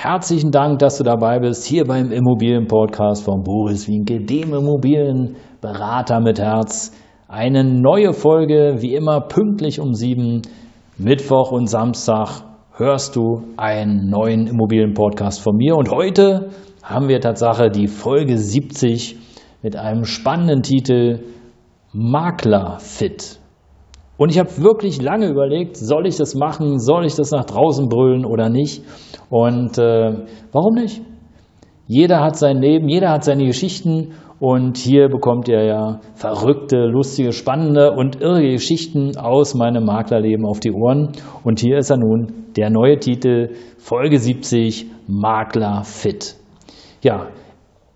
Herzlichen Dank, dass du dabei bist, hier beim Immobilienpodcast von Boris Winke, dem Immobilienberater mit Herz. Eine neue Folge, wie immer pünktlich um sieben, Mittwoch und Samstag hörst du einen neuen Immobilienpodcast von mir. Und heute haben wir Tatsache die Folge 70 mit einem spannenden Titel Maklerfit. Und ich habe wirklich lange überlegt, soll ich das machen, soll ich das nach draußen brüllen oder nicht? Und äh, warum nicht? Jeder hat sein Leben, jeder hat seine Geschichten und hier bekommt ihr ja verrückte, lustige, spannende und irre Geschichten aus meinem Maklerleben auf die Ohren. Und hier ist er nun, der neue Titel, Folge 70, Makler fit. Ja,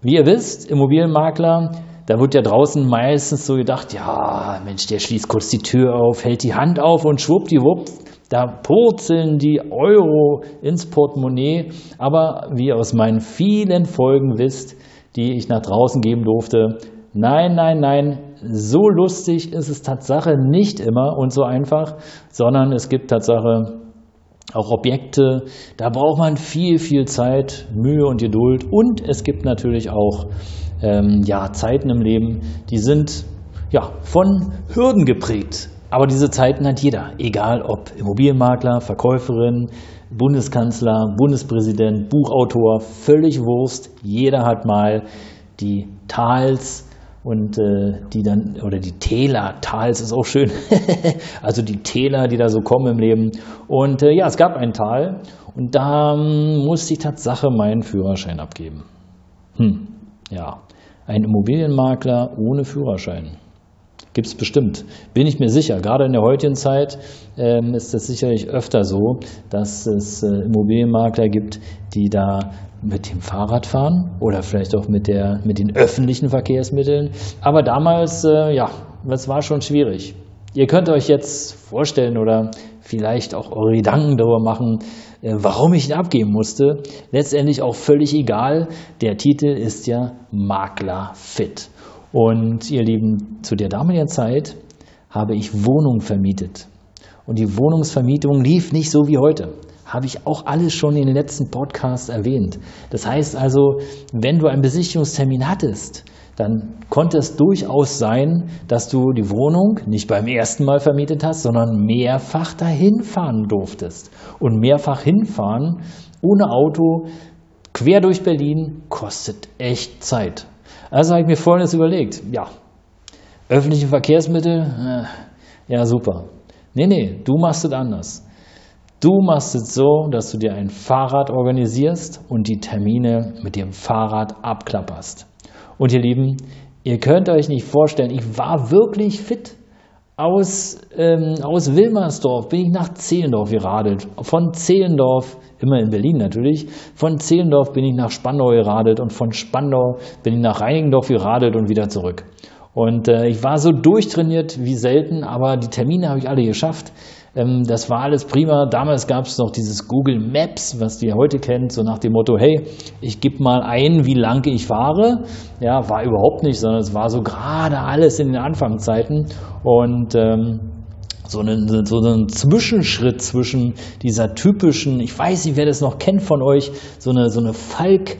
wie ihr wisst, Immobilienmakler da wird ja draußen meistens so gedacht, ja, Mensch, der schließt kurz die Tür auf, hält die Hand auf und schwuppdiwupp, da purzeln die Euro ins Portemonnaie. Aber wie ihr aus meinen vielen Folgen wisst, die ich nach draußen geben durfte, nein, nein, nein, so lustig ist es Tatsache nicht immer und so einfach, sondern es gibt Tatsache auch Objekte, da braucht man viel, viel Zeit, Mühe und Geduld und es gibt natürlich auch ähm, ja, Zeiten im Leben, die sind ja, von Hürden geprägt. Aber diese Zeiten hat jeder, egal ob Immobilienmakler, Verkäuferin, Bundeskanzler, Bundespräsident, Buchautor, völlig Wurst. Jeder hat mal die Tals und äh, die dann, oder die Täler, Tals ist auch schön, also die Täler, die da so kommen im Leben. Und äh, ja, es gab ein Tal und da ähm, musste ich Tatsache meinen Führerschein abgeben. Hm, ja, ein Immobilienmakler ohne Führerschein. Gibt es bestimmt, bin ich mir sicher. Gerade in der heutigen Zeit ähm, ist es sicherlich öfter so, dass es äh, Immobilienmakler gibt, die da mit dem Fahrrad fahren oder vielleicht auch mit, der, mit den öffentlichen Verkehrsmitteln. Aber damals, äh, ja, das war schon schwierig. Ihr könnt euch jetzt vorstellen oder vielleicht auch eure Gedanken darüber machen, äh, warum ich ihn abgeben musste. Letztendlich auch völlig egal. Der Titel ist ja Makler fit. Und ihr Lieben, zu der damaligen Zeit habe ich Wohnungen vermietet. Und die Wohnungsvermietung lief nicht so wie heute. Habe ich auch alles schon in den letzten Podcasts erwähnt. Das heißt also, wenn du einen Besichtigungstermin hattest, dann konnte es durchaus sein, dass du die Wohnung nicht beim ersten Mal vermietet hast, sondern mehrfach dahin fahren durftest. Und mehrfach hinfahren ohne Auto quer durch Berlin kostet echt Zeit. Also habe ich mir Folgendes überlegt. Ja, öffentliche Verkehrsmittel, äh, ja super. Nee, nee, du machst es anders. Du machst es so, dass du dir ein Fahrrad organisierst und die Termine mit dem Fahrrad abklapperst. Und ihr Lieben, ihr könnt euch nicht vorstellen, ich war wirklich fit. Aus, ähm, aus Wilmersdorf bin ich nach Zehlendorf geradelt. Von Zehlendorf, immer in Berlin natürlich, von Zehlendorf bin ich nach Spandau geradelt und von Spandau bin ich nach Reinigendorf geradelt und wieder zurück. Und äh, ich war so durchtrainiert wie selten, aber die Termine habe ich alle geschafft. Ähm, das war alles prima. Damals gab es noch dieses Google Maps, was ihr heute kennt, so nach dem Motto, hey, ich gebe mal ein, wie lange ich fahre. Ja, war überhaupt nicht, sondern es war so gerade alles in den Anfangszeiten. Und ähm, so einen, so einen Zwischenschritt zwischen dieser typischen, ich weiß nicht, wer das noch kennt von euch, so eine, so eine Falk-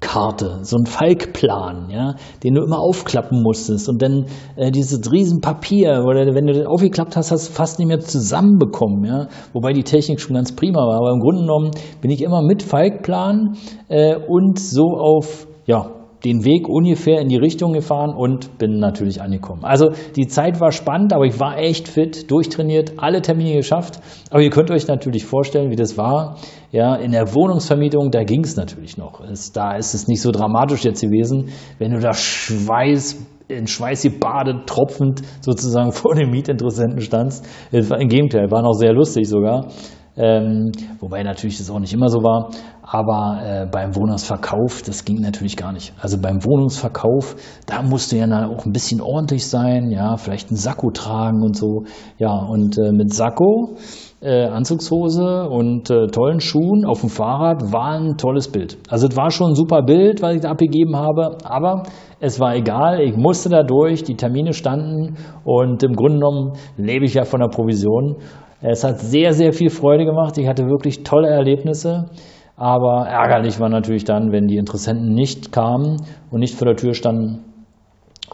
Karte, so ein Falkplan, ja, den du immer aufklappen musstest. Und dann äh, dieses Riesenpapier, oder wenn du den aufgeklappt hast, hast du fast nicht mehr zusammenbekommen, ja, wobei die Technik schon ganz prima war, aber im Grunde genommen bin ich immer mit Falkplan äh, und so auf, ja, den Weg ungefähr in die Richtung gefahren und bin natürlich angekommen. Also die Zeit war spannend, aber ich war echt fit, durchtrainiert, alle Termine geschafft. Aber ihr könnt euch natürlich vorstellen, wie das war. Ja, in der Wohnungsvermietung, da ging es natürlich noch. Es, da ist es nicht so dramatisch jetzt gewesen, wenn du da Schweiß in Schweiß gebadet, tropfend sozusagen vor dem Mietinteressenten standst. Im Gegenteil, war noch sehr lustig sogar. Ähm, wobei natürlich das auch nicht immer so war. Aber äh, beim Wohnungsverkauf, das ging natürlich gar nicht. Also beim Wohnungsverkauf, da musste ja dann auch ein bisschen ordentlich sein, ja, vielleicht ein Sakko tragen und so. Ja, und äh, mit Sakko, äh, Anzugshose und äh, tollen Schuhen auf dem Fahrrad war ein tolles Bild. Also es war schon ein super Bild, was ich da abgegeben habe, aber es war egal, ich musste da durch, die Termine standen und im Grunde genommen lebe ich ja von der Provision. Es hat sehr, sehr viel Freude gemacht. Ich hatte wirklich tolle Erlebnisse. Aber ärgerlich war natürlich dann, wenn die Interessenten nicht kamen und nicht vor der Tür standen.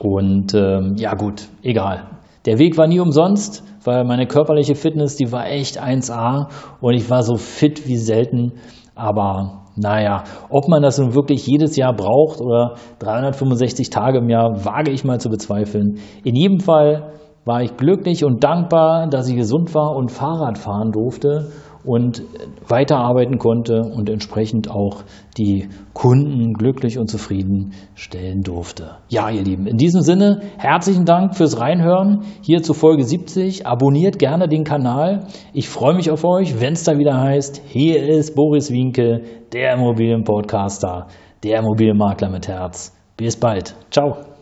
Und ähm, ja gut, egal. Der Weg war nie umsonst, weil meine körperliche Fitness, die war echt 1A und ich war so fit wie selten. Aber naja, ob man das nun wirklich jedes Jahr braucht oder 365 Tage im Jahr, wage ich mal zu bezweifeln. In jedem Fall war ich glücklich und dankbar, dass ich gesund war und Fahrrad fahren durfte und weiterarbeiten konnte und entsprechend auch die Kunden glücklich und zufrieden stellen durfte. Ja, ihr Lieben, in diesem Sinne herzlichen Dank fürs Reinhören hier zu Folge 70. Abonniert gerne den Kanal. Ich freue mich auf euch, wenn es da wieder heißt, hier ist Boris Winke, der Immobilienpodcaster, der Immobilienmakler mit Herz. Bis bald. Ciao.